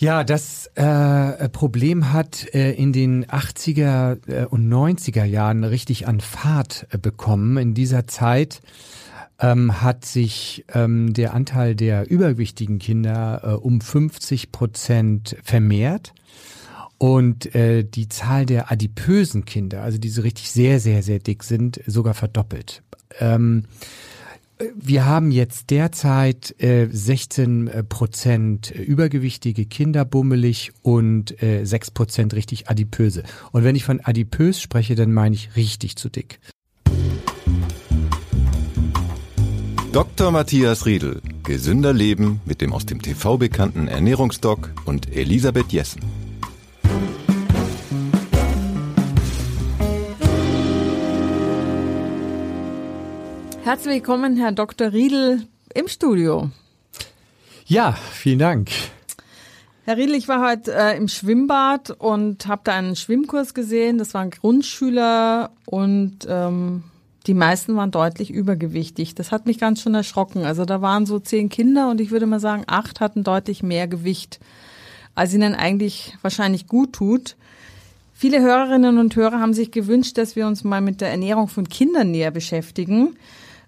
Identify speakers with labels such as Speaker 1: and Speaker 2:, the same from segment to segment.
Speaker 1: Ja, das äh, Problem hat äh, in den 80er äh, und 90er Jahren richtig an Fahrt äh, bekommen. In dieser Zeit ähm, hat sich ähm, der Anteil der übergewichtigen Kinder äh, um 50 Prozent vermehrt. Und äh, die Zahl der adipösen Kinder, also die so richtig sehr, sehr, sehr dick sind, sogar verdoppelt. Ähm, wir haben jetzt derzeit äh, 16 äh, Prozent übergewichtige Kinder bummelig und äh, 6 Prozent richtig adipöse. Und wenn ich von adipös spreche, dann meine ich richtig zu dick.
Speaker 2: Dr. Matthias Riedel. Gesünder Leben mit dem aus dem TV bekannten Ernährungsdoc und Elisabeth Jessen.
Speaker 3: Herzlich willkommen, Herr Dr. Riedel, im Studio.
Speaker 1: Ja, vielen Dank.
Speaker 3: Herr Riedel, ich war heute äh, im Schwimmbad und habe da einen Schwimmkurs gesehen. Das waren Grundschüler und ähm, die meisten waren deutlich übergewichtig. Das hat mich ganz schön erschrocken. Also da waren so zehn Kinder und ich würde mal sagen, acht hatten deutlich mehr Gewicht, als ihnen eigentlich wahrscheinlich gut tut. Viele Hörerinnen und Hörer haben sich gewünscht, dass wir uns mal mit der Ernährung von Kindern näher beschäftigen.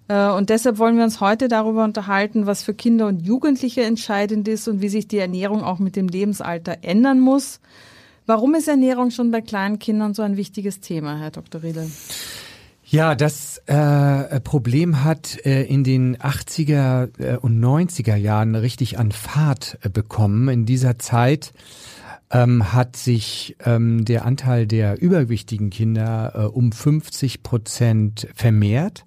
Speaker 3: Äh, und deshalb wollen wir uns heute darüber unterhalten, was für Kinder und Jugendliche entscheidend ist und wie sich die Ernährung auch mit dem Lebensalter ändern muss. Warum ist Ernährung schon bei kleinen Kindern so ein wichtiges Thema, Herr Dr. Riedel?
Speaker 1: Ja, das äh, Problem hat äh, in den 80er äh, und 90er Jahren richtig an Fahrt äh, bekommen. In dieser Zeit ähm, hat sich ähm, der Anteil der übergewichtigen Kinder äh, um 50 Prozent vermehrt.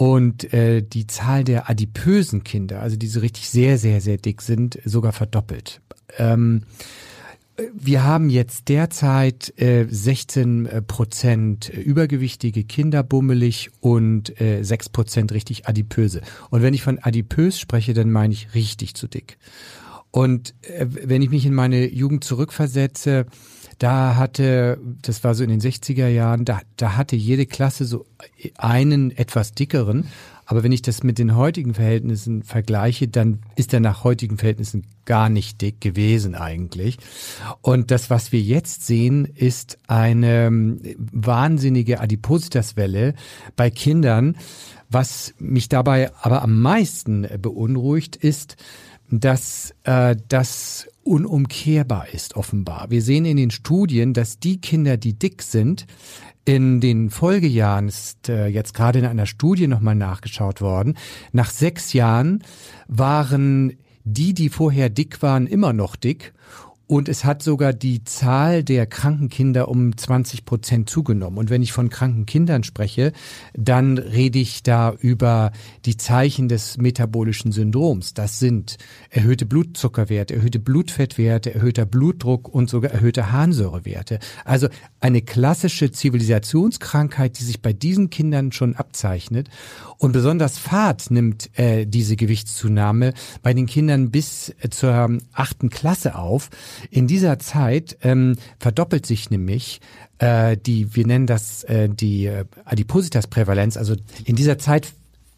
Speaker 1: Und äh, die Zahl der adipösen Kinder, also die so richtig sehr, sehr, sehr dick sind, sogar verdoppelt. Ähm, wir haben jetzt derzeit äh, 16 äh, Prozent übergewichtige Kinder bummelig und äh, 6 Prozent richtig adipöse. Und wenn ich von adipös spreche, dann meine ich richtig zu dick. Und äh, wenn ich mich in meine Jugend zurückversetze, da hatte, das war so in den 60er Jahren, da, da hatte jede Klasse so einen etwas dickeren aber wenn ich das mit den heutigen Verhältnissen vergleiche, dann ist er nach heutigen Verhältnissen gar nicht dick gewesen eigentlich. Und das, was wir jetzt sehen, ist eine ähm, wahnsinnige Adipositaswelle bei Kindern. Was mich dabei aber am meisten beunruhigt, ist, dass äh, das unumkehrbar ist, offenbar. Wir sehen in den Studien, dass die Kinder, die dick sind, in den Folgejahren ist äh, jetzt gerade in einer Studie nochmal nachgeschaut worden. Nach sechs Jahren waren die, die vorher dick waren, immer noch dick und es hat sogar die Zahl der kranken Kinder um 20 Prozent zugenommen. Und wenn ich von kranken Kindern spreche, dann rede ich da über die Zeichen des metabolischen Syndroms. Das sind erhöhte Blutzuckerwerte, erhöhte Blutfettwerte, erhöhter Blutdruck und sogar erhöhte Harnsäurewerte. Also eine klassische Zivilisationskrankheit, die sich bei diesen Kindern schon abzeichnet. Und besonders Fahrt nimmt äh, diese Gewichtszunahme bei den Kindern bis äh, zur achten Klasse auf. In dieser Zeit ähm, verdoppelt sich nämlich äh, die, wir nennen das äh, die äh, Adipositas-Prävalenz. Also in dieser Zeit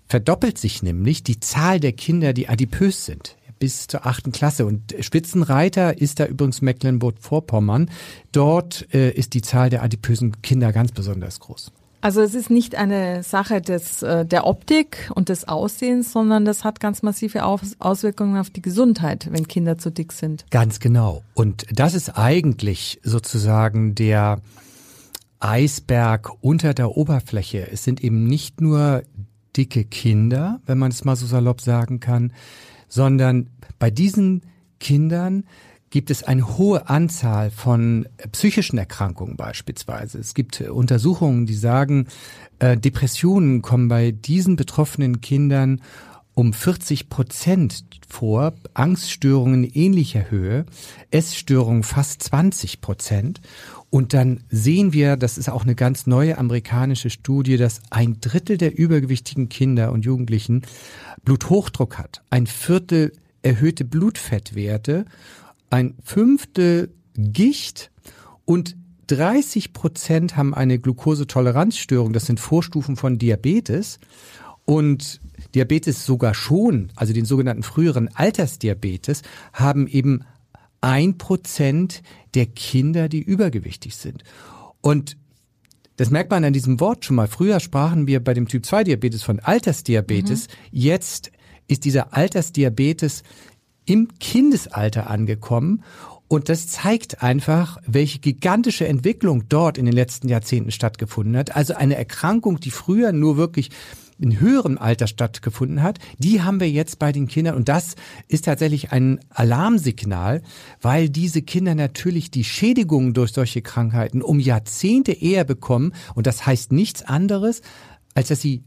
Speaker 1: verdoppelt sich nämlich die Zahl der Kinder, die adipös sind bis zur achten Klasse. Und Spitzenreiter ist da übrigens Mecklenburg-Vorpommern. Dort äh, ist die Zahl der adipösen Kinder ganz besonders groß.
Speaker 3: Also es ist nicht eine Sache des, äh, der Optik und des Aussehens, sondern das hat ganz massive Auswirkungen auf die Gesundheit, wenn Kinder zu dick sind.
Speaker 1: Ganz genau. Und das ist eigentlich sozusagen der Eisberg unter der Oberfläche. Es sind eben nicht nur dicke Kinder, wenn man es mal so salopp sagen kann, sondern bei diesen Kindern gibt es eine hohe Anzahl von psychischen Erkrankungen beispielsweise. Es gibt Untersuchungen, die sagen, äh, Depressionen kommen bei diesen betroffenen Kindern um 40 Prozent vor, Angststörungen ähnlicher Höhe, Essstörungen fast 20 Prozent. Und dann sehen wir, das ist auch eine ganz neue amerikanische Studie, dass ein Drittel der übergewichtigen Kinder und Jugendlichen Bluthochdruck hat, ein Viertel erhöhte Blutfettwerte ein Fünftel Gicht und 30 Prozent haben eine Glukosetoleranzstörung. Das sind Vorstufen von Diabetes. Und Diabetes sogar schon, also den sogenannten früheren Altersdiabetes, haben eben ein Prozent der Kinder, die übergewichtig sind. Und das merkt man an diesem Wort schon mal. Früher sprachen wir bei dem Typ 2 Diabetes von Altersdiabetes. Mhm. Jetzt ist dieser Altersdiabetes im Kindesalter angekommen. Und das zeigt einfach, welche gigantische Entwicklung dort in den letzten Jahrzehnten stattgefunden hat. Also eine Erkrankung, die früher nur wirklich in höherem Alter stattgefunden hat, die haben wir jetzt bei den Kindern. Und das ist tatsächlich ein Alarmsignal, weil diese Kinder natürlich die Schädigungen durch solche Krankheiten um Jahrzehnte eher bekommen. Und das heißt nichts anderes, als dass sie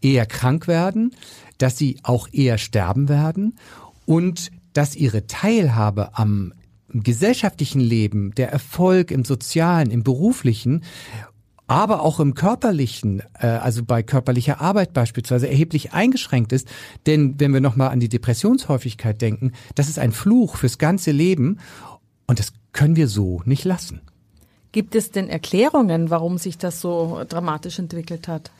Speaker 1: eher krank werden, dass sie auch eher sterben werden und dass ihre Teilhabe am gesellschaftlichen Leben, der Erfolg im sozialen, im beruflichen aber auch im körperlichen, äh, also bei körperlicher Arbeit beispielsweise, erheblich eingeschränkt ist. Denn wenn wir nochmal an die Depressionshäufigkeit denken, das ist ein Fluch fürs ganze Leben und das können wir so nicht lassen.
Speaker 3: Gibt es denn Erklärungen, warum sich das so dramatisch entwickelt hat?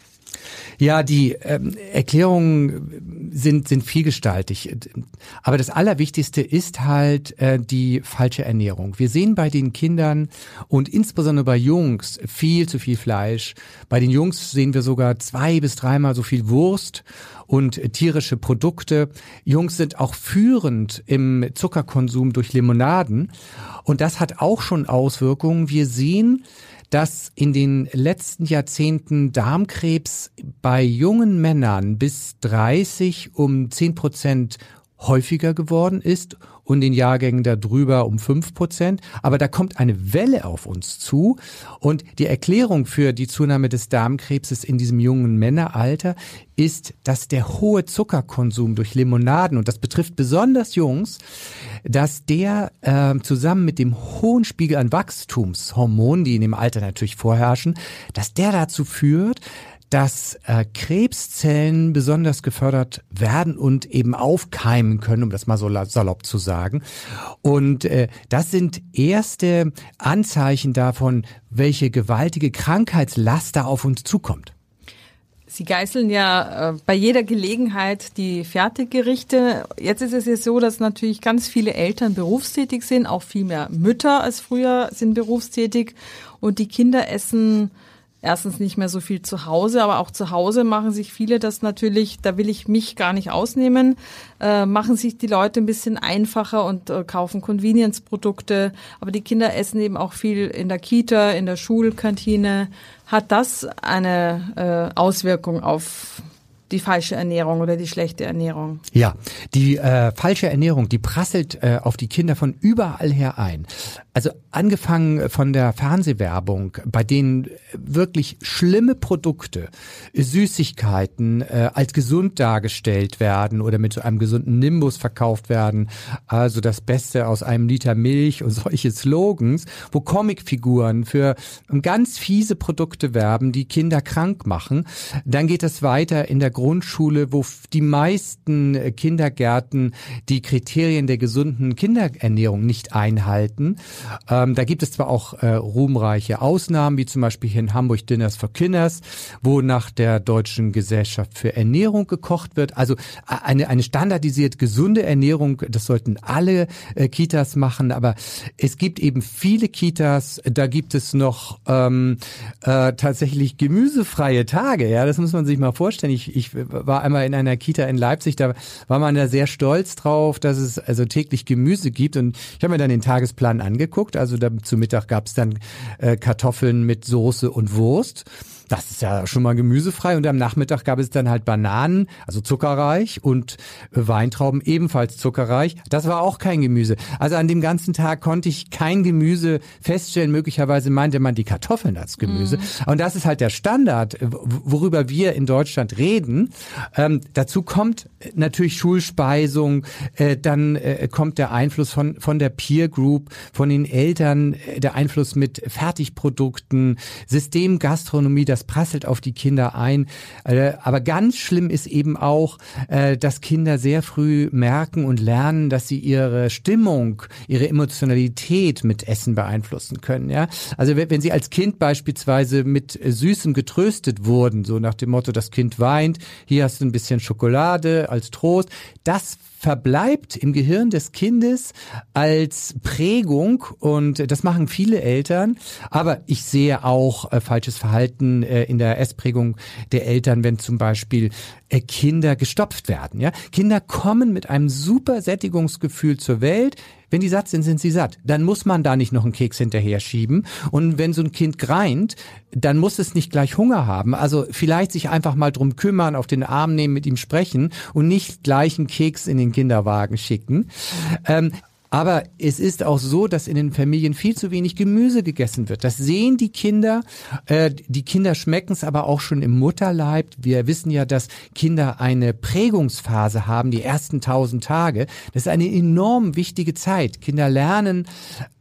Speaker 1: Ja, die ähm, Erklärungen sind, sind vielgestaltig. Aber das Allerwichtigste ist halt äh, die falsche Ernährung. Wir sehen bei den Kindern und insbesondere bei Jungs viel zu viel Fleisch. Bei den Jungs sehen wir sogar zwei bis dreimal so viel Wurst und tierische Produkte. Jungs sind auch führend im Zuckerkonsum durch Limonaden. Und das hat auch schon Auswirkungen. Wir sehen, dass in den letzten Jahrzehnten Darmkrebs bei jungen Männern bis 30 um 10 Prozent häufiger geworden ist und den Jahrgängen darüber um fünf Prozent. Aber da kommt eine Welle auf uns zu. Und die Erklärung für die Zunahme des Darmkrebses in diesem jungen Männeralter ist, dass der hohe Zuckerkonsum durch Limonaden, und das betrifft besonders Jungs, dass der äh, zusammen mit dem hohen Spiegel an Wachstumshormonen, die in dem Alter natürlich vorherrschen, dass der dazu führt, dass äh, Krebszellen besonders gefördert werden und eben aufkeimen können, um das mal so salopp zu sagen. Und äh, das sind erste Anzeichen davon, welche gewaltige Krankheitslast da auf uns zukommt.
Speaker 3: Sie geißeln ja äh, bei jeder Gelegenheit die Fertiggerichte. Jetzt ist es ja so, dass natürlich ganz viele Eltern berufstätig sind, auch viel mehr Mütter als früher sind berufstätig und die Kinder essen erstens nicht mehr so viel zu Hause, aber auch zu Hause machen sich viele das natürlich, da will ich mich gar nicht ausnehmen, äh, machen sich die Leute ein bisschen einfacher und äh, kaufen Convenience-Produkte. Aber die Kinder essen eben auch viel in der Kita, in der Schulkantine. Hat das eine äh, Auswirkung auf die falsche Ernährung oder die schlechte Ernährung.
Speaker 1: Ja, die äh, falsche Ernährung, die prasselt äh, auf die Kinder von überall her ein. Also angefangen von der Fernsehwerbung, bei denen wirklich schlimme Produkte, Süßigkeiten äh, als gesund dargestellt werden oder mit so einem gesunden Nimbus verkauft werden, also das Beste aus einem Liter Milch und solche Slogans, wo Comicfiguren für ganz fiese Produkte werben, die Kinder krank machen. Dann geht es weiter in der Grundschule, wo die meisten äh, Kindergärten die Kriterien der gesunden Kinderernährung nicht einhalten. Ähm, da gibt es zwar auch äh, ruhmreiche Ausnahmen, wie zum Beispiel hier in Hamburg Dinners for Kinders, wo nach der Deutschen Gesellschaft für Ernährung gekocht wird. Also eine, eine standardisiert gesunde Ernährung, das sollten alle äh, Kitas machen, aber es gibt eben viele Kitas, da gibt es noch ähm, äh, tatsächlich gemüsefreie Tage. Ja, das muss man sich mal vorstellen. Ich, ich ich war einmal in einer Kita in Leipzig, da war man da sehr stolz drauf, dass es also täglich Gemüse gibt. Und ich habe mir dann den Tagesplan angeguckt. Also da, zu Mittag gab es dann äh, Kartoffeln mit Soße und Wurst. Das ist ja schon mal gemüsefrei und am Nachmittag gab es dann halt Bananen, also zuckerreich und Weintrauben ebenfalls zuckerreich. Das war auch kein Gemüse. Also an dem ganzen Tag konnte ich kein Gemüse feststellen. Möglicherweise meinte man die Kartoffeln als Gemüse. Mm. Und das ist halt der Standard, worüber wir in Deutschland reden. Ähm, dazu kommt natürlich Schulspeisung, äh, dann äh, kommt der Einfluss von, von der Peer Group, von den Eltern, äh, der Einfluss mit Fertigprodukten, Systemgastronomie, das das prasselt auf die Kinder ein. Äh, aber ganz schlimm ist eben auch, äh, dass Kinder sehr früh merken und lernen, dass sie ihre Stimmung, ihre Emotionalität mit Essen beeinflussen können. Ja, also wenn sie als Kind beispielsweise mit Süßem getröstet wurden, so nach dem Motto, das Kind weint, hier hast du ein bisschen Schokolade als Trost, das verbleibt im Gehirn des Kindes als Prägung und das machen viele Eltern. Aber ich sehe auch äh, falsches Verhalten äh, in der Essprägung der Eltern, wenn zum Beispiel äh, Kinder gestopft werden. Ja? Kinder kommen mit einem super Sättigungsgefühl zur Welt. Wenn die satt sind, sind sie satt. Dann muss man da nicht noch einen Keks hinterher schieben. Und wenn so ein Kind greint, dann muss es nicht gleich Hunger haben. Also vielleicht sich einfach mal drum kümmern, auf den Arm nehmen, mit ihm sprechen und nicht gleich einen Keks in den Kinderwagen schicken. Ähm, aber es ist auch so, dass in den Familien viel zu wenig Gemüse gegessen wird. Das sehen die Kinder. Äh, die Kinder schmecken es aber auch schon im Mutterleib. Wir wissen ja, dass Kinder eine Prägungsphase haben, die ersten tausend Tage. Das ist eine enorm wichtige Zeit. Kinder lernen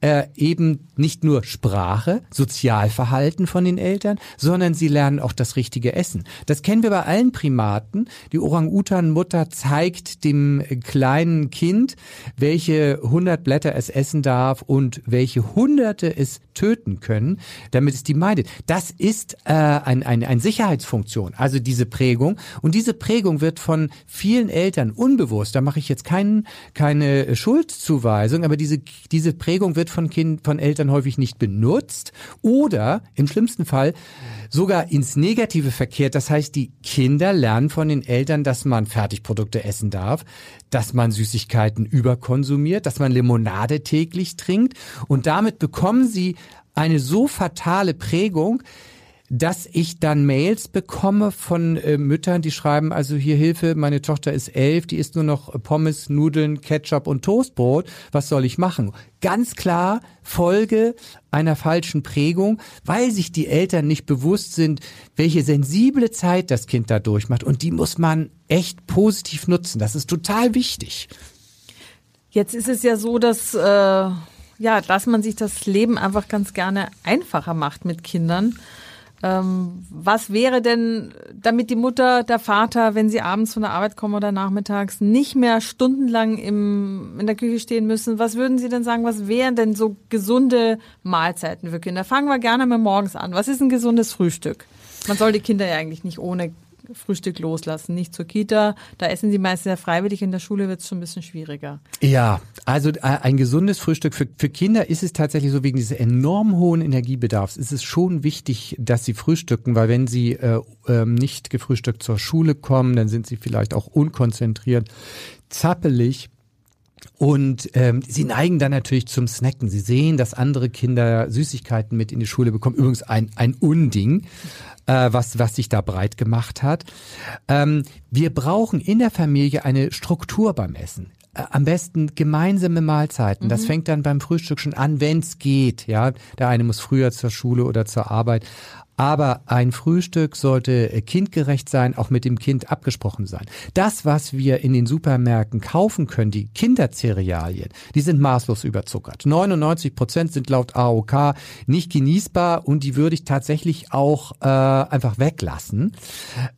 Speaker 1: äh, eben nicht nur Sprache, Sozialverhalten von den Eltern, sondern sie lernen auch das richtige Essen. Das kennen wir bei allen Primaten. Die Orang-Utan-Mutter zeigt dem kleinen Kind, welche 100 Blätter es essen darf und welche Hunderte es töten können, damit es die meidet. Das ist äh, ein, ein, ein Sicherheitsfunktion, also diese Prägung. Und diese Prägung wird von vielen Eltern unbewusst, da mache ich jetzt kein, keine Schuldzuweisung, aber diese, diese Prägung wird von, kind, von Eltern häufig nicht benutzt oder im schlimmsten Fall sogar ins Negative verkehrt. Das heißt, die Kinder lernen von den Eltern, dass man Fertigprodukte essen darf, dass man Süßigkeiten überkonsumiert, dass man Limonade täglich trinkt und damit bekommen sie eine so fatale Prägung, dass ich dann Mails bekomme von äh, Müttern, die schreiben, also hier Hilfe, meine Tochter ist elf, die isst nur noch Pommes, Nudeln, Ketchup und Toastbrot, was soll ich machen? Ganz klar Folge einer falschen Prägung, weil sich die Eltern nicht bewusst sind, welche sensible Zeit das Kind da durchmacht und die muss man echt positiv nutzen. Das ist total wichtig.
Speaker 3: Jetzt ist es ja so, dass äh, ja, dass man sich das Leben einfach ganz gerne einfacher macht mit Kindern. Ähm, was wäre denn, damit die Mutter, der Vater, wenn sie abends von der Arbeit kommen oder nachmittags, nicht mehr stundenlang im, in der Küche stehen müssen? Was würden Sie denn sagen, was wären denn so gesunde Mahlzeiten für Kinder? Fangen wir gerne mal morgens an. Was ist ein gesundes Frühstück? Man soll die Kinder ja eigentlich nicht ohne Frühstück loslassen, nicht zur Kita. Da essen sie meistens ja freiwillig, in der Schule wird es schon ein bisschen schwieriger.
Speaker 1: Ja, also äh, ein gesundes Frühstück für, für Kinder ist es tatsächlich so, wegen dieses enorm hohen Energiebedarfs ist es schon wichtig, dass sie frühstücken, weil wenn sie äh, äh, nicht gefrühstückt zur Schule kommen, dann sind sie vielleicht auch unkonzentriert, zappelig. Und ähm, sie neigen dann natürlich zum Snacken. Sie sehen, dass andere Kinder Süßigkeiten mit in die Schule bekommen. Übrigens ein, ein Unding äh, was, was sich da breit gemacht hat. Ähm, wir brauchen in der Familie eine Struktur beim Essen äh, am besten gemeinsame Mahlzeiten. Mhm. Das fängt dann beim Frühstück schon an, wenn es geht. Ja, der eine muss früher zur Schule oder zur Arbeit. Aber ein Frühstück sollte kindgerecht sein, auch mit dem Kind abgesprochen sein. Das, was wir in den Supermärkten kaufen können, die Kindercerealien, die sind maßlos überzuckert. 99 Prozent sind laut AOK nicht genießbar und die würde ich tatsächlich auch äh, einfach weglassen.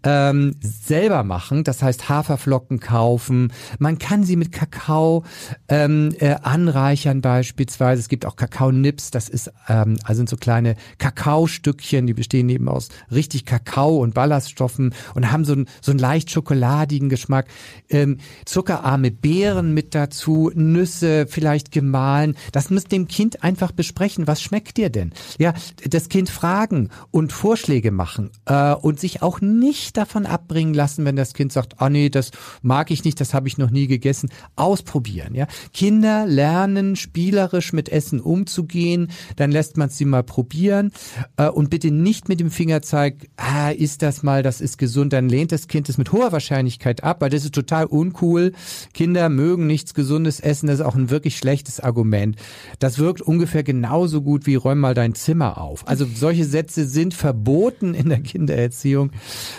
Speaker 1: Ähm, selber machen, das heißt Haferflocken kaufen. Man kann sie mit Kakao ähm, äh, anreichern beispielsweise. Es gibt auch Kakaonips, das ist ähm, also sind so kleine Kakaostückchen, die bestehen eben aus richtig Kakao und Ballaststoffen und haben so, ein, so einen leicht schokoladigen Geschmack. Ähm, zuckerarme Beeren mit dazu, Nüsse vielleicht gemahlen. Das muss dem Kind einfach besprechen. Was schmeckt dir denn? Ja, das Kind fragen und Vorschläge machen äh, und sich auch nicht davon abbringen lassen, wenn das Kind sagt, oh nee, das mag ich nicht, das habe ich noch nie gegessen. Ausprobieren. Ja, Kinder lernen spielerisch mit Essen umzugehen. Dann lässt man sie mal probieren äh, und bitte nicht nicht mit dem Finger zeigt, ah, ist das mal, das ist gesund, dann lehnt das Kind es mit hoher Wahrscheinlichkeit ab, weil das ist total uncool. Kinder mögen nichts Gesundes essen, das ist auch ein wirklich schlechtes Argument. Das wirkt ungefähr genauso gut wie räum mal dein Zimmer auf. Also solche Sätze sind verboten in der Kindererziehung.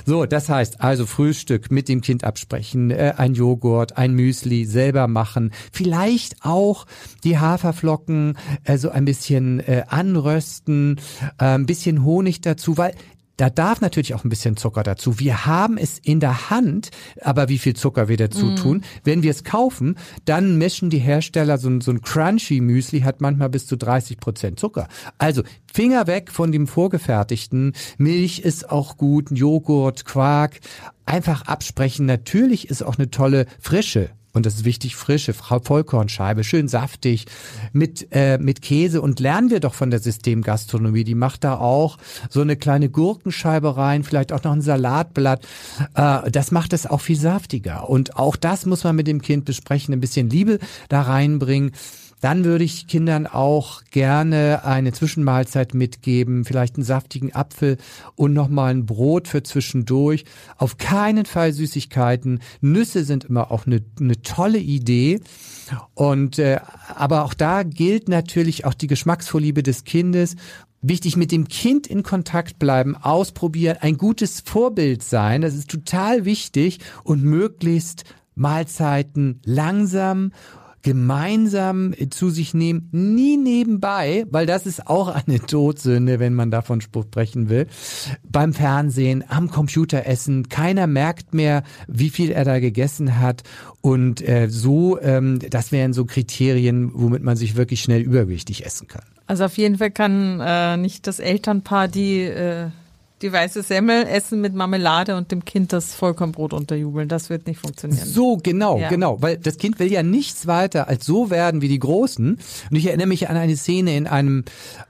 Speaker 1: So, das heißt also Frühstück mit dem Kind absprechen, äh, ein Joghurt, ein Müsli selber machen, vielleicht auch die Haferflocken äh, so ein bisschen äh, anrösten, äh, ein bisschen Honig dazu, weil da darf natürlich auch ein bisschen Zucker dazu. Wir haben es in der Hand, aber wie viel Zucker wir dazu mm. tun. Wenn wir es kaufen, dann mischen die Hersteller so ein, so ein Crunchy Müsli hat manchmal bis zu 30 Prozent Zucker. Also Finger weg von dem vorgefertigten. Milch ist auch gut, Joghurt, Quark. Einfach absprechen. Natürlich ist auch eine tolle frische und das ist wichtig, frische Vollkornscheibe, schön saftig, mit, äh, mit Käse und lernen wir doch von der Systemgastronomie. Die macht da auch so eine kleine Gurkenscheibe rein, vielleicht auch noch ein Salatblatt. Äh, das macht es auch viel saftiger. Und auch das muss man mit dem Kind besprechen, ein bisschen Liebe da reinbringen. Dann würde ich Kindern auch gerne eine Zwischenmahlzeit mitgeben, vielleicht einen saftigen Apfel und nochmal ein Brot für zwischendurch. Auf keinen Fall Süßigkeiten. Nüsse sind immer auch eine, eine tolle Idee. Und äh, aber auch da gilt natürlich auch die Geschmacksvorliebe des Kindes. Wichtig mit dem Kind in Kontakt bleiben, ausprobieren, ein gutes Vorbild sein, das ist total wichtig und möglichst Mahlzeiten langsam gemeinsam zu sich nehmen, nie nebenbei, weil das ist auch eine Todsünde, wenn man davon sprechen will. Beim Fernsehen, am Computer essen, keiner merkt mehr, wie viel er da gegessen hat und äh, so, ähm, das wären so Kriterien, womit man sich wirklich schnell übergewichtig essen kann.
Speaker 3: Also auf jeden Fall kann äh, nicht das Elternpaar die äh, die weiße Semmel essen mit Marmelade und dem Kind das Vollkornbrot unterjubeln. Das wird nicht funktionieren.
Speaker 1: So, genau, ja. genau. Weil das Kind will ja nichts weiter als so werden wie die Großen. Und ich erinnere mich an eine Szene in einem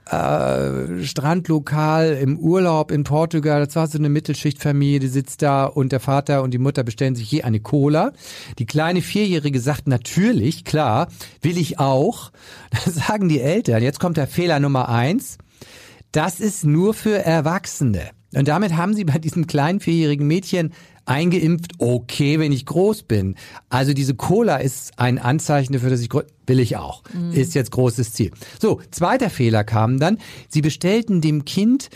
Speaker 1: äh, Strandlokal im Urlaub in Portugal. Das war so eine Mittelschichtfamilie, die sitzt da und der Vater und die Mutter bestellen sich je eine Cola. Die kleine Vierjährige sagt natürlich, klar, will ich auch. Da sagen die Eltern, jetzt kommt der Fehler Nummer eins. Das ist nur für Erwachsene. Und damit haben sie bei diesem kleinen vierjährigen Mädchen eingeimpft, okay, wenn ich groß bin. Also diese Cola ist ein Anzeichen dafür, dass ich groß, will ich auch. Mhm. Ist jetzt großes Ziel. So, zweiter Fehler kam dann. Sie bestellten dem Kind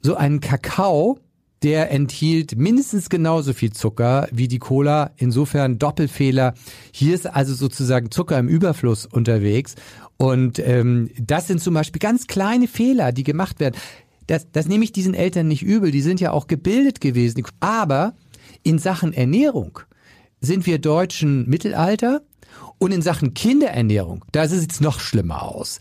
Speaker 1: so einen Kakao, der enthielt mindestens genauso viel Zucker wie die Cola. Insofern Doppelfehler. Hier ist also sozusagen Zucker im Überfluss unterwegs. Und ähm, das sind zum Beispiel ganz kleine Fehler, die gemacht werden das, das nehme ich diesen Eltern nicht übel, die sind ja auch gebildet gewesen. Aber in Sachen Ernährung sind wir Deutschen Mittelalter und in Sachen Kinderernährung, da sieht es noch schlimmer aus.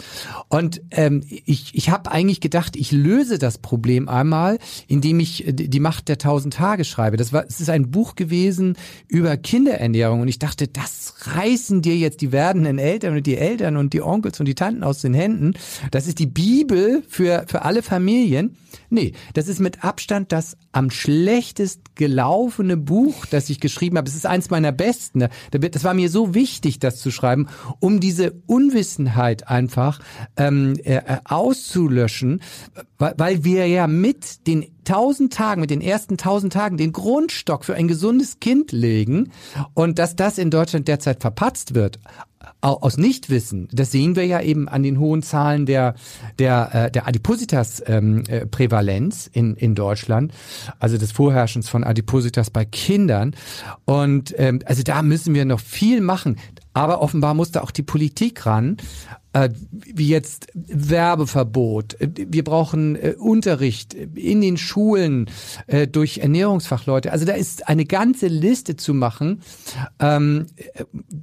Speaker 1: Und ähm, ich, ich habe eigentlich gedacht, ich löse das Problem einmal, indem ich äh, die Macht der tausend Tage schreibe. Das war, es ist ein Buch gewesen über Kinderernährung und ich dachte, das reißen dir jetzt die werdenden Eltern und die Eltern und die Onkels und die Tanten aus den Händen. Das ist die Bibel für für alle Familien. Nee, das ist mit Abstand das am schlechtest gelaufene Buch, das ich geschrieben habe. Es ist eins meiner besten. Das war mir so wichtig, das zu schreiben, um diese Unwissenheit einfach ähm, äh, auszulöschen, weil, weil wir ja mit den tausend Tagen, mit den ersten tausend Tagen den Grundstock für ein gesundes Kind legen und dass das in Deutschland derzeit verpatzt wird, aus Nichtwissen, das sehen wir ja eben an den hohen Zahlen der der äh, der Adipositas-Prävalenz ähm, äh, in in Deutschland, also des Vorherrschens von Adipositas bei Kindern. Und ähm, also da müssen wir noch viel machen. Aber offenbar musste auch die Politik ran, äh, wie jetzt Werbeverbot. Wir brauchen äh, Unterricht in den Schulen äh, durch Ernährungsfachleute. Also da ist eine ganze Liste zu machen. Ähm,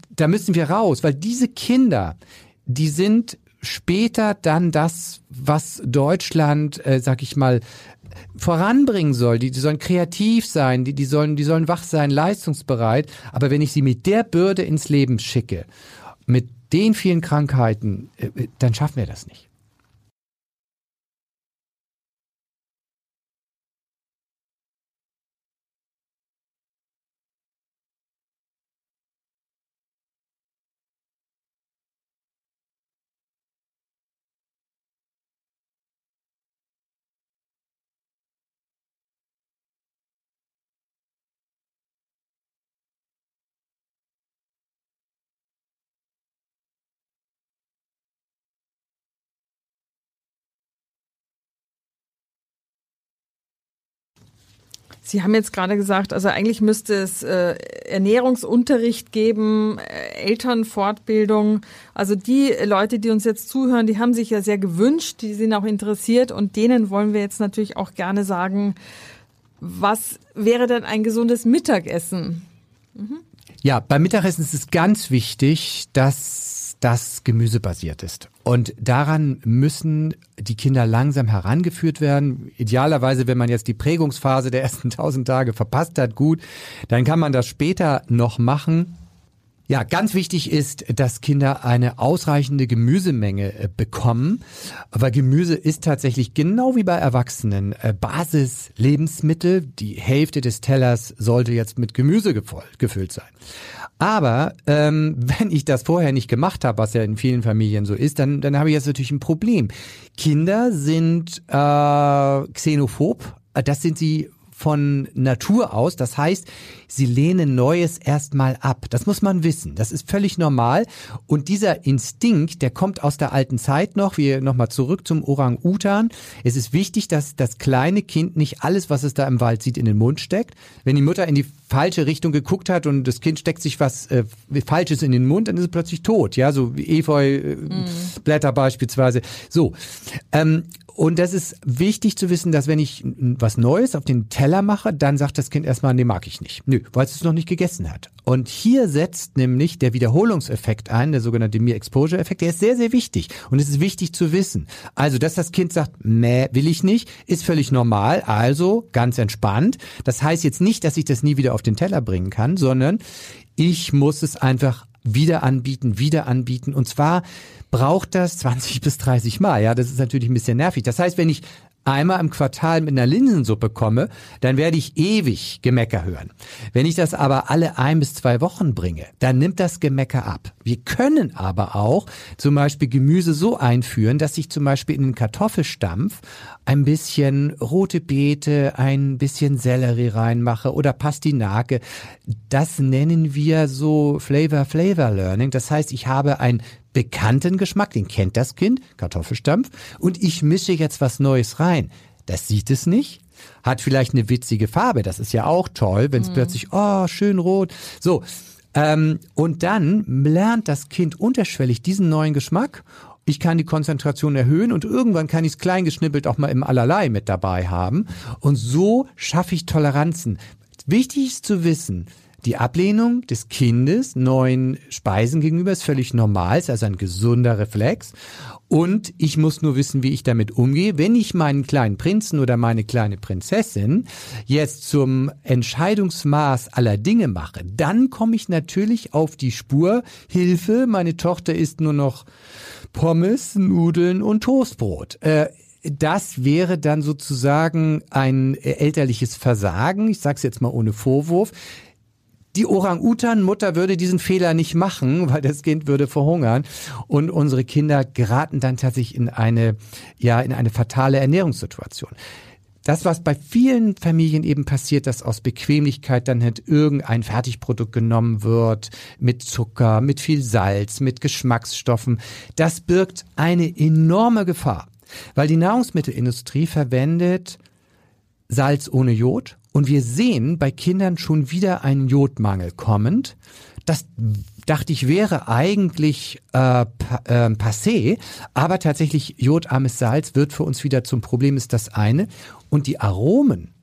Speaker 1: da müssen wir raus, weil diese Kinder, die sind später dann das, was Deutschland, äh, sag ich mal, voranbringen soll. Die, die sollen kreativ sein, die, die, sollen, die sollen wach sein, leistungsbereit. Aber wenn ich sie mit der Bürde ins Leben schicke, mit den vielen Krankheiten, äh, dann schaffen wir das nicht.
Speaker 3: Sie haben jetzt gerade gesagt, also eigentlich müsste es äh, Ernährungsunterricht geben, äh, Elternfortbildung. Also die Leute, die uns jetzt zuhören, die haben sich ja sehr gewünscht, die sind auch interessiert und denen wollen wir jetzt natürlich auch gerne sagen, was wäre denn ein gesundes Mittagessen?
Speaker 1: Mhm. Ja, beim Mittagessen ist es ganz wichtig, dass das gemüsebasiert ist. Und daran müssen die Kinder langsam herangeführt werden. Idealerweise, wenn man jetzt die Prägungsphase der ersten tausend Tage verpasst hat, gut, dann kann man das später noch machen. Ja, ganz wichtig ist, dass Kinder eine ausreichende Gemüsemenge äh, bekommen, weil Gemüse ist tatsächlich genau wie bei Erwachsenen äh, Basislebensmittel. Die Hälfte des Tellers sollte jetzt mit Gemüse gefüllt sein. Aber ähm, wenn ich das vorher nicht gemacht habe, was ja in vielen Familien so ist, dann, dann habe ich jetzt natürlich ein Problem. Kinder sind äh, xenophob, das sind sie von Natur aus. Das heißt, sie lehnen Neues erstmal ab. Das muss man wissen. Das ist völlig normal. Und dieser Instinkt, der kommt aus der alten Zeit noch. Wir nochmal zurück zum Orang-Utan. Es ist wichtig, dass das kleine Kind nicht alles, was es da im Wald sieht, in den Mund steckt. Wenn die Mutter in die falsche Richtung geguckt hat und das Kind steckt sich was äh, Falsches in den Mund, dann ist es plötzlich tot. Ja, so wie Efeu-Blätter äh, mm. beispielsweise. So. Ähm, und das ist wichtig zu wissen, dass wenn ich was Neues auf den Teller mache, dann sagt das Kind erstmal, nee, mag ich nicht. Nö, weil es es noch nicht gegessen hat. Und hier setzt nämlich der Wiederholungseffekt ein, der sogenannte Mere-Exposure-Effekt, der ist sehr, sehr wichtig. Und es ist wichtig zu wissen. Also, dass das Kind sagt, meh, will ich nicht, ist völlig normal, also ganz entspannt. Das heißt jetzt nicht, dass ich das nie wieder auf den Teller bringen kann, sondern ich muss es einfach wieder anbieten, wieder anbieten. Und zwar braucht das 20 bis 30 Mal. Ja, das ist natürlich ein bisschen nervig. Das heißt, wenn ich einmal im Quartal mit einer Linsensuppe komme, dann werde ich ewig Gemecker hören. Wenn ich das aber alle ein bis zwei Wochen bringe, dann nimmt das Gemecker ab. Wir können aber auch zum Beispiel Gemüse so einführen, dass ich zum Beispiel in den Kartoffelstampf ein bisschen rote Beete, ein bisschen Sellerie reinmache oder Pastinake. Das nennen wir so Flavor Flavor Learning. Das heißt, ich habe ein bekannten Geschmack, den kennt das Kind, Kartoffelstampf, und ich mische jetzt was Neues rein. Das sieht es nicht, hat vielleicht eine witzige Farbe, das ist ja auch toll, wenn es mhm. plötzlich, oh, schön rot. So, ähm, und dann lernt das Kind unterschwellig diesen neuen Geschmack ich kann die Konzentration erhöhen und irgendwann kann ich es kleingeschnippelt auch mal im Allerlei mit dabei haben. Und so schaffe ich Toleranzen. Wichtig ist zu wissen, die Ablehnung des Kindes neuen Speisen gegenüber ist völlig normal, ist also ein gesunder Reflex. Und ich muss nur wissen, wie ich damit umgehe. Wenn ich meinen kleinen Prinzen oder meine kleine Prinzessin jetzt zum Entscheidungsmaß aller Dinge mache, dann komme ich natürlich auf die Spur. Hilfe, meine Tochter isst nur noch Pommes, Nudeln und Toastbrot. Äh, das wäre dann sozusagen ein elterliches Versagen. Ich sage es jetzt mal ohne Vorwurf. Die Orang-Utan-Mutter würde diesen Fehler nicht machen, weil das Kind würde verhungern. Und unsere Kinder geraten dann tatsächlich in eine, ja, in eine fatale Ernährungssituation. Das, was bei vielen Familien eben passiert, dass aus Bequemlichkeit dann halt irgendein Fertigprodukt genommen wird, mit Zucker, mit viel Salz, mit Geschmacksstoffen, das birgt eine enorme Gefahr. Weil die Nahrungsmittelindustrie verwendet Salz ohne Jod und wir sehen bei Kindern schon wieder einen Jodmangel kommend. Das dachte ich wäre eigentlich äh, äh, passé, aber tatsächlich jodarmes Salz wird für uns wieder zum Problem, ist das eine. Und die Aromen,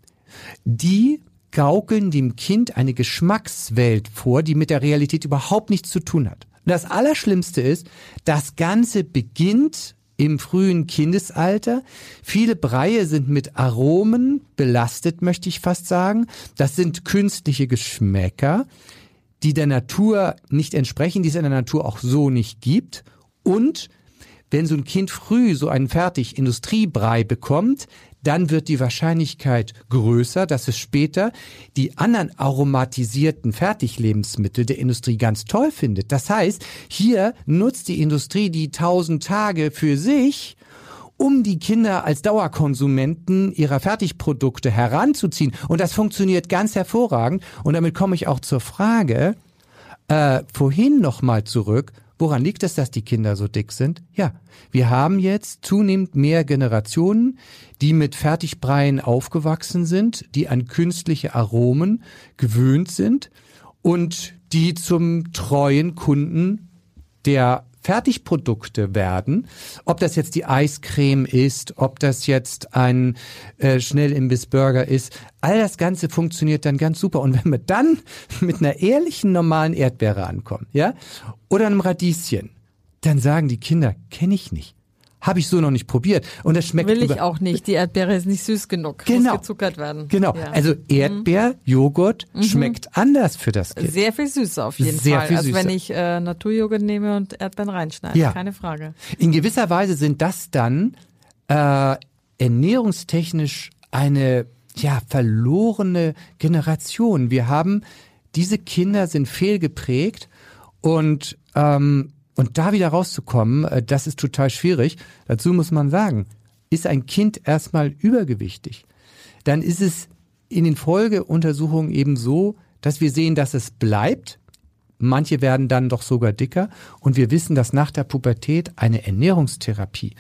Speaker 1: die gaukeln dem Kind eine Geschmackswelt vor, die mit der Realität überhaupt nichts zu tun hat. Und das Allerschlimmste ist, das Ganze beginnt im frühen Kindesalter. Viele Breie sind mit Aromen belastet, möchte ich fast sagen. Das sind künstliche Geschmäcker, die der Natur nicht entsprechen, die es in der Natur auch so nicht gibt. Und wenn so ein Kind früh so einen fertig Industriebrei bekommt, dann wird die Wahrscheinlichkeit größer, dass es später die anderen aromatisierten Fertiglebensmittel der Industrie ganz toll findet. Das heißt, hier nutzt die Industrie die tausend Tage für sich, um die Kinder als Dauerkonsumenten ihrer Fertigprodukte heranzuziehen. Und das funktioniert ganz hervorragend. Und damit komme ich auch zur Frage, äh, vorhin nochmal zurück, Woran liegt es, dass die Kinder so dick sind? Ja, wir haben jetzt zunehmend mehr Generationen, die mit Fertigbreien aufgewachsen sind, die an künstliche Aromen gewöhnt sind und die zum treuen Kunden der Fertigprodukte werden, ob das jetzt die Eiscreme ist, ob das jetzt ein äh, Schnellimbissburger ist, all das Ganze funktioniert dann ganz super. Und wenn wir dann mit einer ehrlichen, normalen Erdbeere ankommen, ja, oder einem Radieschen, dann sagen die Kinder, kenne ich nicht, Habe ich so noch nicht probiert. Und das schmeckt
Speaker 3: Will ich auch nicht. Die Erdbeere ist nicht süß genug.
Speaker 1: Genau.
Speaker 3: Muss gezuckert werden.
Speaker 1: Genau.
Speaker 3: Ja. Mhm.
Speaker 1: Also Erdbeer, Joghurt schmeckt anders für das Kind.
Speaker 3: Sehr viel süßer auf jeden
Speaker 1: Sehr
Speaker 3: Fall.
Speaker 1: viel
Speaker 3: also wenn
Speaker 1: süßer.
Speaker 3: ich äh, Naturjoghurt nehme und Erdbeeren reinschneide,
Speaker 1: Ja.
Speaker 3: keine Frage.
Speaker 1: In gewisser Weise sind das dann äh, ernährungstechnisch eine ja verlorene Generation. Wir haben diese Kinder sind fehlgeprägt und ähm, und da wieder rauszukommen, äh, das ist total schwierig. Dazu muss man sagen, ist ein Kind erstmal übergewichtig, dann ist es in den Folgeuntersuchungen eben so, dass wir sehen, dass es bleibt. Manche werden dann doch sogar dicker. Und wir wissen, dass nach der Pubertät eine Ernährungstherapie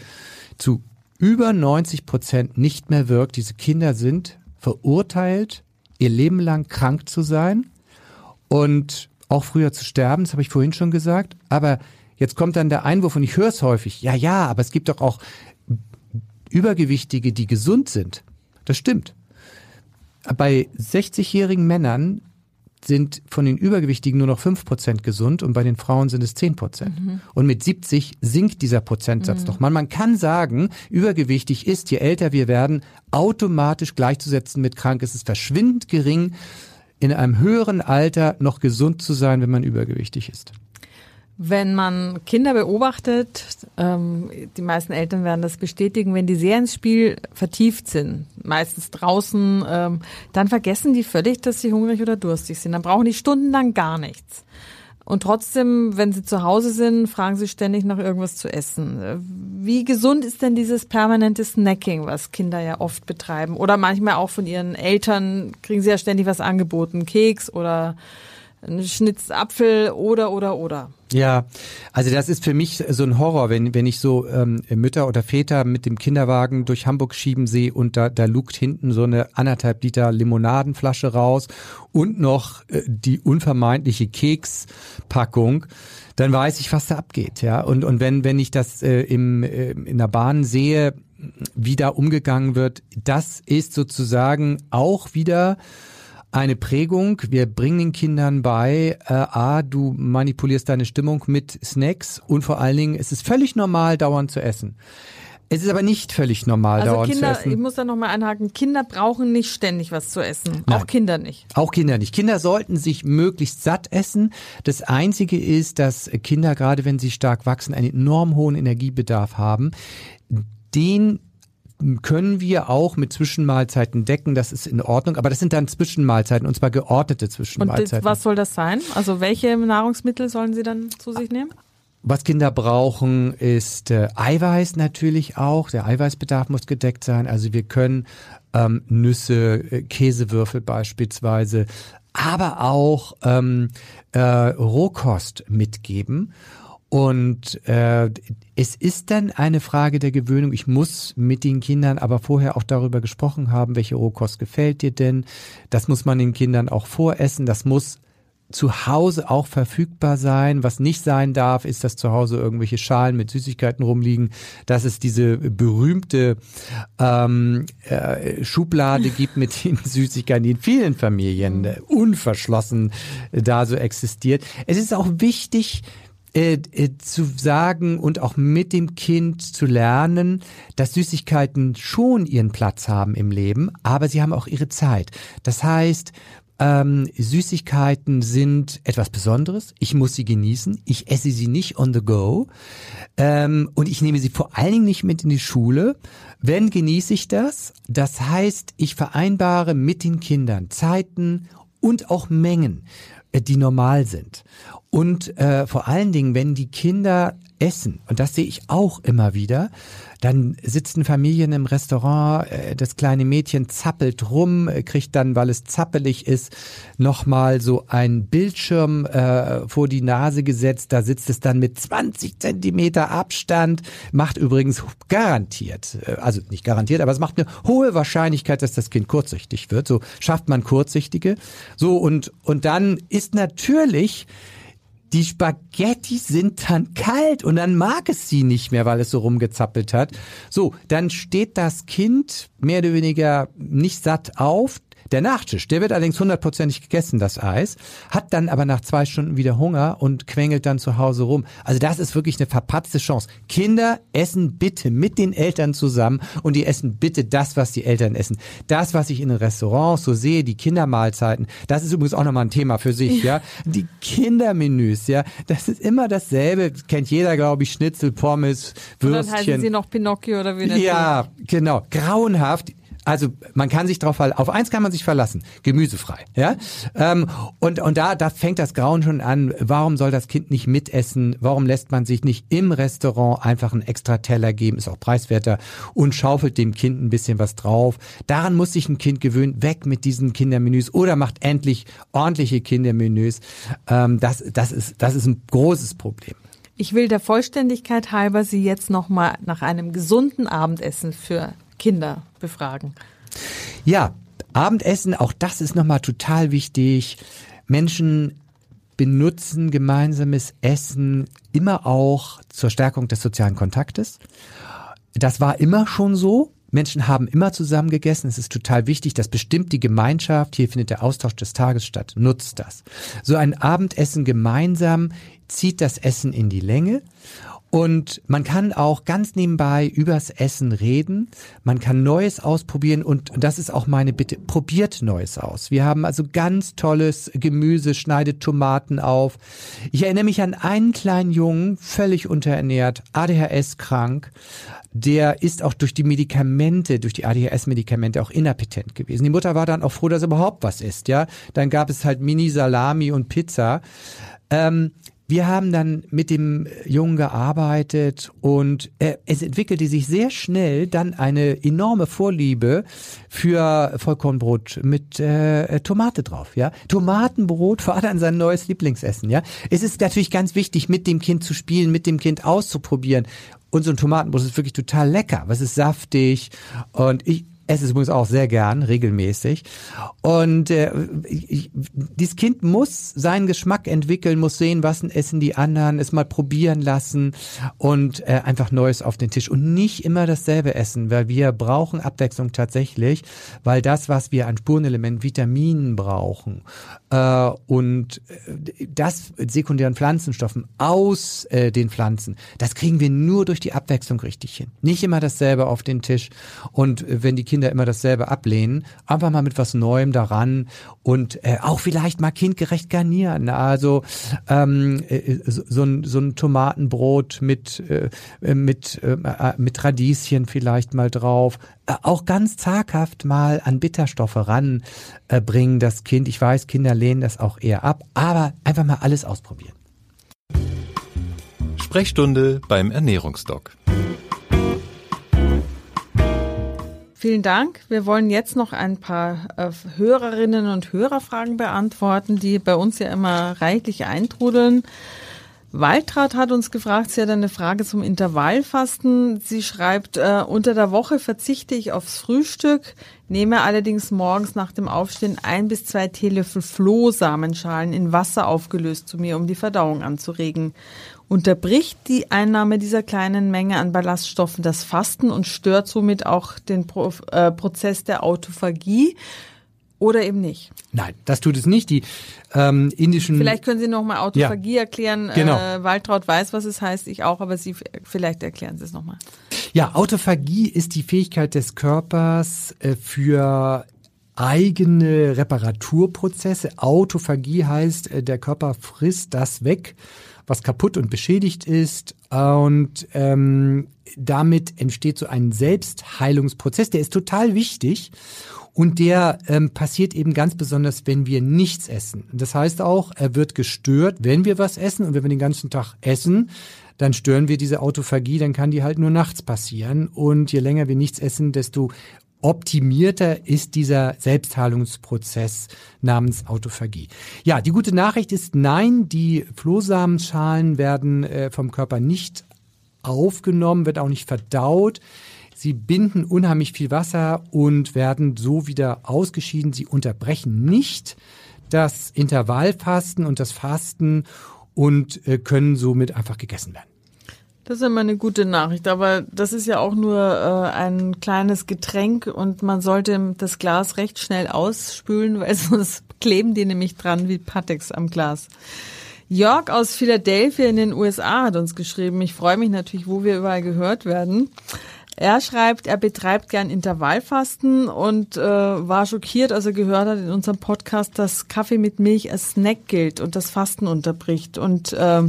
Speaker 1: zu über 90 Prozent nicht mehr wirkt. Diese Kinder sind verurteilt, ihr Leben lang krank zu sein und auch früher zu sterben. Das habe ich vorhin schon gesagt. Aber jetzt kommt dann der Einwurf und ich höre es häufig. Ja, ja, aber es gibt doch auch Übergewichtige, die gesund sind. Das stimmt. Bei 60-jährigen Männern sind von den Übergewichtigen nur noch 5% gesund und bei den Frauen sind es 10%. Und mit 70 sinkt dieser Prozentsatz doch mal. Man kann sagen, übergewichtig ist, je älter wir werden, automatisch gleichzusetzen mit krank. Es ist verschwindend gering, in einem höheren Alter noch gesund zu sein, wenn man übergewichtig ist.
Speaker 3: Wenn man Kinder beobachtet, ähm, die meisten Eltern werden das bestätigen, wenn die sehr ins Spiel vertieft sind, meistens draußen, ähm, dann vergessen die völlig, dass sie hungrig oder durstig sind. Dann brauchen die stundenlang gar nichts. Und trotzdem, wenn sie zu Hause sind, fragen sie ständig nach irgendwas zu essen. Wie gesund ist denn dieses permanente Snacking, was Kinder ja oft betreiben? Oder manchmal auch von ihren Eltern kriegen sie ja ständig was angeboten, Keks oder ein Schnitz Apfel oder oder oder.
Speaker 1: Ja, also das ist für mich so ein Horror, wenn, wenn ich so ähm, Mütter oder Väter mit dem Kinderwagen durch Hamburg schieben sehe und da, da lugt hinten so eine anderthalb Liter Limonadenflasche raus und noch äh, die unvermeidliche Kekspackung, dann weiß ich, was da abgeht. Ja, und, und wenn, wenn ich das äh, im, äh, in der Bahn sehe, wie da umgegangen wird, das ist sozusagen auch wieder eine Prägung. Wir bringen den Kindern bei, äh, a, du manipulierst deine Stimmung mit Snacks und vor allen Dingen, es ist völlig normal, dauernd zu essen. Es ist aber nicht völlig normal,
Speaker 3: Also
Speaker 1: dauernd
Speaker 3: Kinder,
Speaker 1: zu
Speaker 3: ich
Speaker 1: essen.
Speaker 3: muss da nochmal einhaken, Kinder brauchen nicht ständig was zu essen.
Speaker 1: Nein.
Speaker 3: Auch Kinder nicht.
Speaker 1: Auch Kinder nicht. Kinder sollten sich möglichst satt essen. Das Einzige ist, dass Kinder, gerade wenn sie stark wachsen, einen enorm hohen Energiebedarf haben. Den können wir auch mit Zwischenmahlzeiten decken, das ist in Ordnung, aber das sind dann Zwischenmahlzeiten und zwar geordnete
Speaker 3: Und
Speaker 1: Zwischenmahlzeiten.
Speaker 3: was soll das sein? Also welche Nahrungsmittel sollen sie dann zu sich nehmen?
Speaker 1: Was Kinder brauchen, ist äh, Eiweiß natürlich auch. Der Eiweißbedarf muss gedeckt sein. Also wir können ähm, Nüsse, äh, Käsewürfel beispielsweise, aber auch ähm, äh, Rohkost mitgeben. Und äh, es ist dann eine Frage der Gewöhnung. Ich muss mit den Kindern aber vorher auch darüber gesprochen haben, welche Rohkost gefällt dir denn. Das muss man den Kindern auch voressen. Das muss zu Hause auch verfügbar sein. Was nicht sein darf, ist, dass zu Hause irgendwelche Schalen mit Süßigkeiten rumliegen, dass es diese berühmte ähm, äh, Schublade gibt mit den Süßigkeiten, die in vielen Familien äh, unverschlossen äh, da so existiert. Es ist auch wichtig, äh, äh, zu sagen und auch mit dem Kind zu lernen, dass Süßigkeiten schon ihren Platz haben im Leben, aber sie haben auch ihre Zeit. Das heißt, ähm, Süßigkeiten sind etwas Besonderes. Ich muss sie genießen. Ich esse sie nicht on the go. Ähm, und ich nehme sie vor allen Dingen nicht mit in die Schule. Wenn genieße ich das? Das heißt, ich vereinbare mit den Kindern Zeiten und auch Mengen, äh, die normal sind. Und äh, vor allen Dingen, wenn die Kinder essen, und das sehe ich auch immer wieder, dann sitzen Familien im Restaurant, äh, das kleine Mädchen zappelt rum, äh, kriegt dann, weil es zappelig ist, nochmal so ein Bildschirm äh, vor die Nase gesetzt, da sitzt es dann mit 20 Zentimeter Abstand, macht übrigens garantiert, äh, also nicht garantiert, aber es macht eine hohe Wahrscheinlichkeit, dass das Kind kurzsichtig wird, so schafft man Kurzsichtige, so und, und dann ist natürlich die Spaghetti sind dann kalt und dann mag es sie nicht mehr, weil es so rumgezappelt hat. So, dann steht das Kind mehr oder weniger nicht satt auf. Der Nachtisch, der wird allerdings hundertprozentig gegessen, das Eis, hat dann aber nach zwei Stunden wieder Hunger und quengelt dann zu Hause rum. Also das ist wirklich eine verpatzte Chance. Kinder essen bitte mit den Eltern zusammen und die essen bitte das, was die Eltern essen. Das, was ich in den Restaurants so sehe, die Kindermahlzeiten, das ist übrigens auch nochmal ein Thema für sich, ja. Die Kindermenüs, ja, das ist immer dasselbe, kennt jeder, glaube ich, Schnitzel, Pommes, Würstchen. Und dann heißen
Speaker 3: sie noch Pinocchio oder wie
Speaker 1: Ja, genau. Grauenhaft. Also man kann sich drauf auf eins kann man sich verlassen, gemüsefrei, ja. Ähm, und und da da fängt das Grauen schon an. Warum soll das Kind nicht mitessen? Warum lässt man sich nicht im Restaurant einfach einen extra Teller geben? Ist auch preiswerter und schaufelt dem Kind ein bisschen was drauf. Daran muss sich ein Kind gewöhnen. Weg mit diesen Kindermenüs oder macht endlich ordentliche Kindermenüs. Ähm, das das ist das ist ein großes Problem.
Speaker 3: Ich will der Vollständigkeit halber Sie jetzt noch mal nach einem gesunden Abendessen für Kinder befragen.
Speaker 1: Ja, Abendessen, auch das ist nochmal total wichtig. Menschen benutzen gemeinsames Essen immer auch zur Stärkung des sozialen Kontaktes. Das war immer schon so. Menschen haben immer zusammen gegessen. Es ist total wichtig. Das bestimmt die Gemeinschaft. Hier findet der Austausch des Tages statt. Nutzt das. So ein Abendessen gemeinsam zieht das Essen in die Länge und man kann auch ganz nebenbei übers Essen reden. Man kann Neues ausprobieren und das ist auch meine Bitte. Probiert Neues aus. Wir haben also ganz tolles Gemüse, schneidet Tomaten auf. Ich erinnere mich an einen kleinen Jungen, völlig unterernährt, ADHS krank. Der ist auch durch die Medikamente, durch die ADHS-Medikamente auch inappetent gewesen. Die Mutter war dann auch froh, dass er überhaupt was isst, ja. Dann gab es halt Mini-Salami und Pizza. Ähm, wir haben dann mit dem Jungen gearbeitet und äh, es entwickelte sich sehr schnell dann eine enorme Vorliebe für Vollkornbrot mit äh, Tomate drauf. Ja, Tomatenbrot war dann sein neues Lieblingsessen. Ja, es ist natürlich ganz wichtig, mit dem Kind zu spielen, mit dem Kind auszuprobieren. Und so ein Tomatenbrot ist wirklich total lecker. Was ist saftig und ich esse es übrigens auch sehr gern, regelmäßig. Und äh, ich, dieses Kind muss seinen Geschmack entwickeln, muss sehen, was essen die anderen, es mal probieren lassen und äh, einfach Neues auf den Tisch und nicht immer dasselbe essen, weil wir brauchen Abwechslung tatsächlich, weil das, was wir an Spurenelementen, Vitaminen brauchen äh, und äh, das sekundären Pflanzenstoffen aus äh, den Pflanzen, das kriegen wir nur durch die Abwechslung richtig hin. Nicht immer dasselbe auf den Tisch und äh, wenn die Kinder Kinder immer dasselbe ablehnen. Einfach mal mit was Neuem daran und äh, auch vielleicht mal kindgerecht garnieren. Also ähm, äh, so, so, ein, so ein Tomatenbrot mit, äh, mit, äh, mit Radieschen vielleicht mal drauf. Äh, auch ganz zaghaft mal an Bitterstoffe ranbringen, äh, das Kind. Ich weiß, Kinder lehnen das auch eher ab, aber einfach mal alles ausprobieren.
Speaker 2: Sprechstunde beim Ernährungsdoc.
Speaker 3: Vielen Dank. Wir wollen jetzt noch ein paar äh, Hörerinnen und Hörerfragen beantworten, die bei uns ja immer reichlich eintrudeln. Waltraud hat uns gefragt, sie hat eine Frage zum Intervallfasten. Sie schreibt, äh, unter der Woche verzichte ich aufs Frühstück, nehme allerdings morgens nach dem Aufstehen ein bis zwei Teelöffel Flohsamenschalen in Wasser aufgelöst zu mir, um die Verdauung anzuregen unterbricht die Einnahme dieser kleinen Menge an Ballaststoffen das Fasten und stört somit auch den Pro äh, Prozess der Autophagie oder eben nicht.
Speaker 1: Nein, das tut es nicht. Die ähm, indischen.
Speaker 3: Vielleicht können Sie noch mal Autophagie ja, erklären. Genau. Äh, Waltraud weiß, was es heißt, ich auch, aber Sie vielleicht erklären Sie es noch mal.
Speaker 1: Ja, Autophagie ist die Fähigkeit des Körpers äh, für eigene Reparaturprozesse. Autophagie heißt, äh, der Körper frisst das weg, was kaputt und beschädigt ist. Und ähm, damit entsteht so ein Selbstheilungsprozess, der ist total wichtig. Und der ähm, passiert eben ganz besonders, wenn wir nichts essen. Das heißt auch, er wird gestört, wenn wir was essen. Und wenn wir den ganzen Tag essen, dann stören wir diese Autophagie, dann kann die halt nur nachts passieren. Und je länger wir nichts essen, desto optimierter ist dieser Selbstheilungsprozess namens Autophagie. Ja, die gute Nachricht ist nein, die Flohsamenschalen werden äh, vom Körper nicht aufgenommen, wird auch nicht verdaut. Sie binden unheimlich viel Wasser und werden so wieder ausgeschieden. Sie unterbrechen nicht das Intervallfasten und das Fasten und äh, können somit einfach gegessen werden.
Speaker 3: Das ist immer eine gute Nachricht, aber das ist ja auch nur äh, ein kleines Getränk und man sollte das Glas recht schnell ausspülen, weil sonst kleben die nämlich dran wie Patex am Glas. Jörg aus Philadelphia in den USA hat uns geschrieben. Ich freue mich natürlich, wo wir überall gehört werden. Er schreibt, er betreibt gern Intervallfasten und äh, war schockiert, als er gehört hat in unserem Podcast, dass Kaffee mit Milch als Snack gilt und das Fasten unterbricht. Und äh,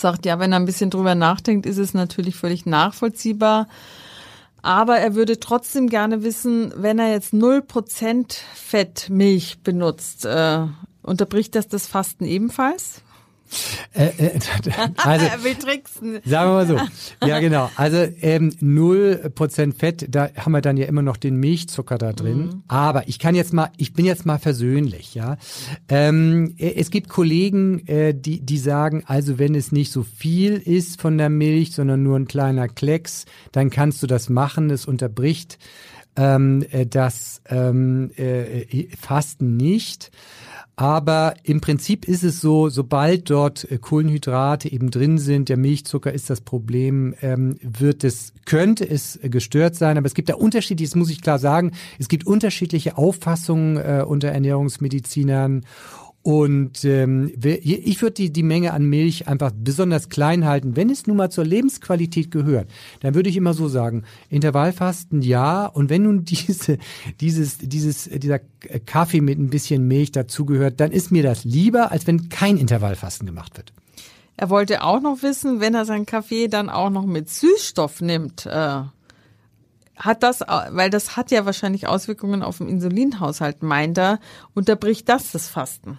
Speaker 3: sagt, ja, wenn er ein bisschen drüber nachdenkt, ist es natürlich völlig nachvollziehbar. Aber er würde trotzdem gerne wissen, wenn er jetzt 0% Fettmilch benutzt, äh, unterbricht das das Fasten ebenfalls?
Speaker 1: Äh, äh, also,
Speaker 3: will tricksen.
Speaker 1: Sagen wir mal so. Ja, genau. Also ähm, 0% Fett, da haben wir dann ja immer noch den Milchzucker da drin. Mhm. Aber ich kann jetzt mal, ich bin jetzt mal versöhnlich, ja. Ähm, es gibt Kollegen, äh, die, die sagen, also wenn es nicht so viel ist von der Milch, sondern nur ein kleiner Klecks, dann kannst du das machen. Es unterbricht ähm, äh, das ähm, äh, äh Fasten nicht. Aber im Prinzip ist es so, sobald dort äh, Kohlenhydrate eben drin sind, der Milchzucker ist das Problem, ähm, wird es, könnte es gestört sein. Aber es gibt da unterschiedliche, das muss ich klar sagen, es gibt unterschiedliche Auffassungen äh, unter Ernährungsmedizinern und ähm, ich würde die, die Menge an Milch einfach besonders klein halten. Wenn es nun mal zur Lebensqualität gehört, dann würde ich immer so sagen, Intervallfasten ja. Und wenn nun diese, dieses, dieses, dieser Kaffee mit ein bisschen Milch dazugehört, dann ist mir das lieber, als wenn kein Intervallfasten gemacht wird.
Speaker 3: Er wollte auch noch wissen, wenn er seinen Kaffee dann auch noch mit Süßstoff nimmt, äh, hat das, weil das hat ja wahrscheinlich Auswirkungen auf den Insulinhaushalt, meint er, unterbricht das das Fasten?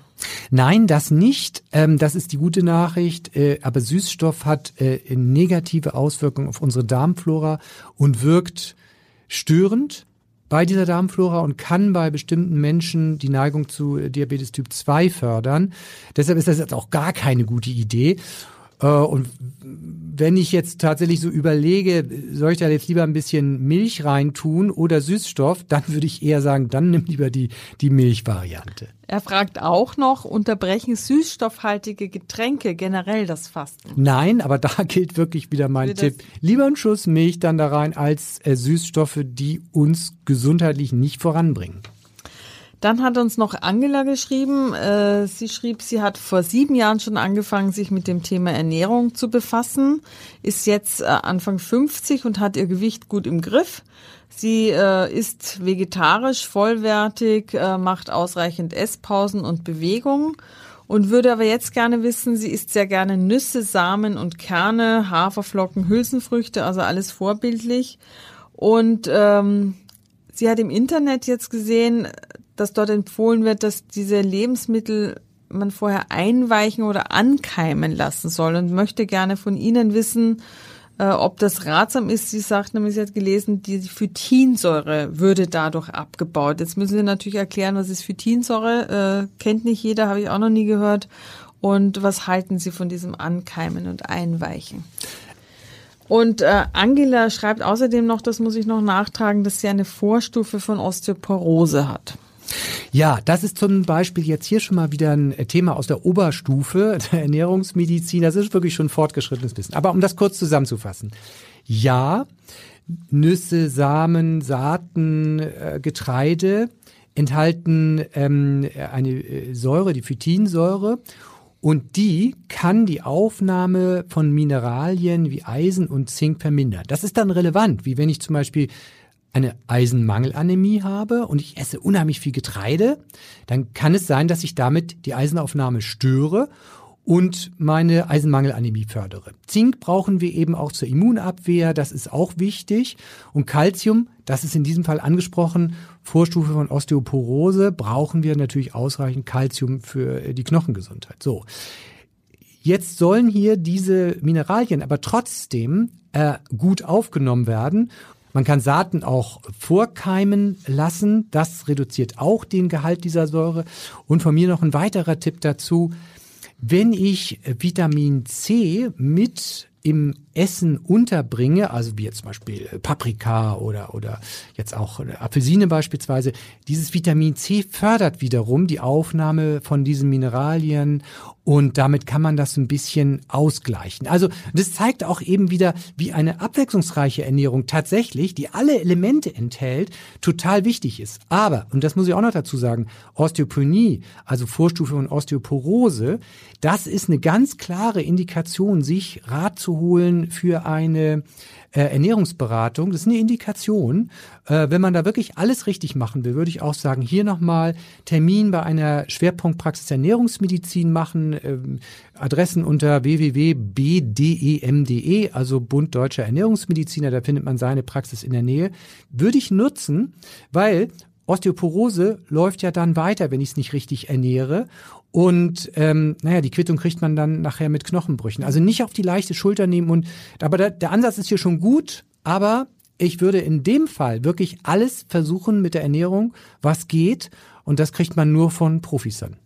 Speaker 1: Nein, das nicht. Ähm, das ist die gute Nachricht. Äh, aber Süßstoff hat äh, negative Auswirkungen auf unsere Darmflora und wirkt störend bei dieser Darmflora und kann bei bestimmten Menschen die Neigung zu Diabetes Typ 2 fördern. Deshalb ist das jetzt auch gar keine gute Idee. Äh, und wenn ich jetzt tatsächlich so überlege, soll ich da jetzt lieber ein bisschen Milch reintun oder Süßstoff, dann würde ich eher sagen, dann nimm lieber die, die Milchvariante.
Speaker 3: Er fragt auch noch, unterbrechen süßstoffhaltige Getränke generell das Fasten?
Speaker 1: Nein, aber da gilt wirklich wieder mein Wie Tipp. Lieber einen Schuss Milch dann da rein als äh, Süßstoffe, die uns gesundheitlich nicht voranbringen.
Speaker 3: Dann hat uns noch Angela geschrieben. Äh, sie schrieb, sie hat vor sieben Jahren schon angefangen, sich mit dem Thema Ernährung zu befassen, ist jetzt äh, Anfang 50 und hat ihr Gewicht gut im Griff. Sie äh, ist vegetarisch, vollwertig, äh, macht ausreichend Esspausen und Bewegung und würde aber jetzt gerne wissen, sie isst sehr gerne Nüsse, Samen und Kerne, Haferflocken, Hülsenfrüchte, also alles vorbildlich. Und ähm, sie hat im Internet jetzt gesehen, dass dort empfohlen wird, dass diese Lebensmittel man vorher einweichen oder ankeimen lassen soll und möchte gerne von Ihnen wissen, äh, ob das ratsam ist. Sie sagt nämlich, sie hat gelesen, die Phytinsäure würde dadurch abgebaut. Jetzt müssen Sie natürlich erklären, was ist Phytinsäure? Äh, kennt nicht jeder, habe ich auch noch nie gehört. Und was halten Sie von diesem Ankeimen und Einweichen? Und äh, Angela schreibt außerdem noch, das muss ich noch nachtragen, dass sie eine Vorstufe von Osteoporose hat.
Speaker 1: Ja, das ist zum Beispiel jetzt hier schon mal wieder ein Thema aus der Oberstufe der Ernährungsmedizin. Das ist wirklich schon fortgeschrittenes Wissen. Aber um das kurz zusammenzufassen. Ja, Nüsse, Samen, Saaten, äh, Getreide enthalten ähm, eine äh, Säure, die Phytinsäure. Und die kann die Aufnahme von Mineralien wie Eisen und Zink vermindern. Das ist dann relevant, wie wenn ich zum Beispiel eine Eisenmangelanämie habe und ich esse unheimlich viel Getreide, dann kann es sein, dass ich damit die Eisenaufnahme störe und meine Eisenmangelanämie fördere. Zink brauchen wir eben auch zur Immunabwehr, das ist auch wichtig. Und Calcium, das ist in diesem Fall angesprochen, Vorstufe von Osteoporose, brauchen wir natürlich ausreichend Calcium für die Knochengesundheit. So. Jetzt sollen hier diese Mineralien aber trotzdem äh, gut aufgenommen werden man kann Saaten auch vorkeimen lassen. Das reduziert auch den Gehalt dieser Säure. Und von mir noch ein weiterer Tipp dazu. Wenn ich Vitamin C mit im Essen unterbringe, also wie jetzt zum Beispiel Paprika oder, oder jetzt auch Apfelsine beispielsweise, dieses Vitamin C fördert wiederum die Aufnahme von diesen Mineralien und damit kann man das ein bisschen ausgleichen. Also das zeigt auch eben wieder, wie eine abwechslungsreiche Ernährung tatsächlich, die alle Elemente enthält, total wichtig ist. Aber, und das muss ich auch noch dazu sagen, Osteopenie, also Vorstufe von Osteoporose, das ist eine ganz klare Indikation, sich Rat zu holen für eine äh, Ernährungsberatung. Das ist eine Indikation. Äh, wenn man da wirklich alles richtig machen will, würde ich auch sagen, hier nochmal Termin bei einer Schwerpunktpraxis Ernährungsmedizin machen. Ähm, Adressen unter www.bdem.de, also Bund Deutscher Ernährungsmediziner, da findet man seine Praxis in der Nähe. Würde ich nutzen, weil Osteoporose läuft ja dann weiter, wenn ich es nicht richtig ernähre. Und ähm, naja, die Quittung kriegt man dann nachher mit Knochenbrüchen. Also nicht auf die leichte Schulter nehmen und aber der, der Ansatz ist hier schon gut, aber ich würde in dem Fall wirklich alles versuchen mit der Ernährung, was geht. Und das kriegt man nur von Profis dann.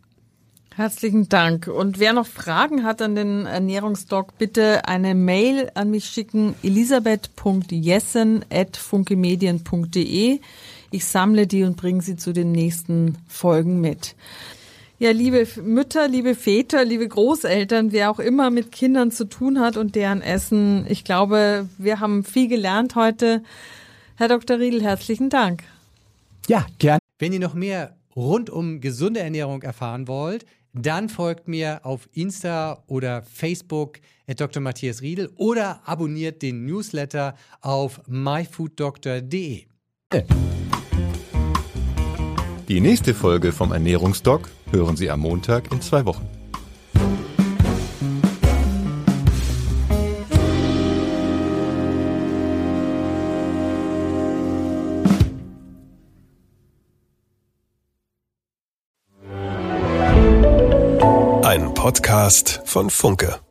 Speaker 3: Herzlichen Dank. Und wer noch Fragen hat an den Ernährungsdoc, bitte eine Mail an mich schicken, elisabeth.jessen.funkemedien.de. Ich sammle die und bringe sie zu den nächsten Folgen mit. Ja, liebe Mütter, liebe Väter, liebe Großeltern, wer auch immer mit Kindern zu tun hat und deren Essen. Ich glaube, wir haben viel gelernt heute. Herr Dr. Riedel, herzlichen Dank.
Speaker 1: Ja, gern. Wenn ihr noch mehr rund um gesunde Ernährung erfahren wollt, dann folgt mir auf Insta oder Facebook at Dr. Matthias Riedel oder abonniert den Newsletter auf myfooddoctor.de.
Speaker 2: Die nächste Folge vom Ernährungsdoc hören Sie am Montag in zwei Wochen.
Speaker 4: Ein Podcast von Funke.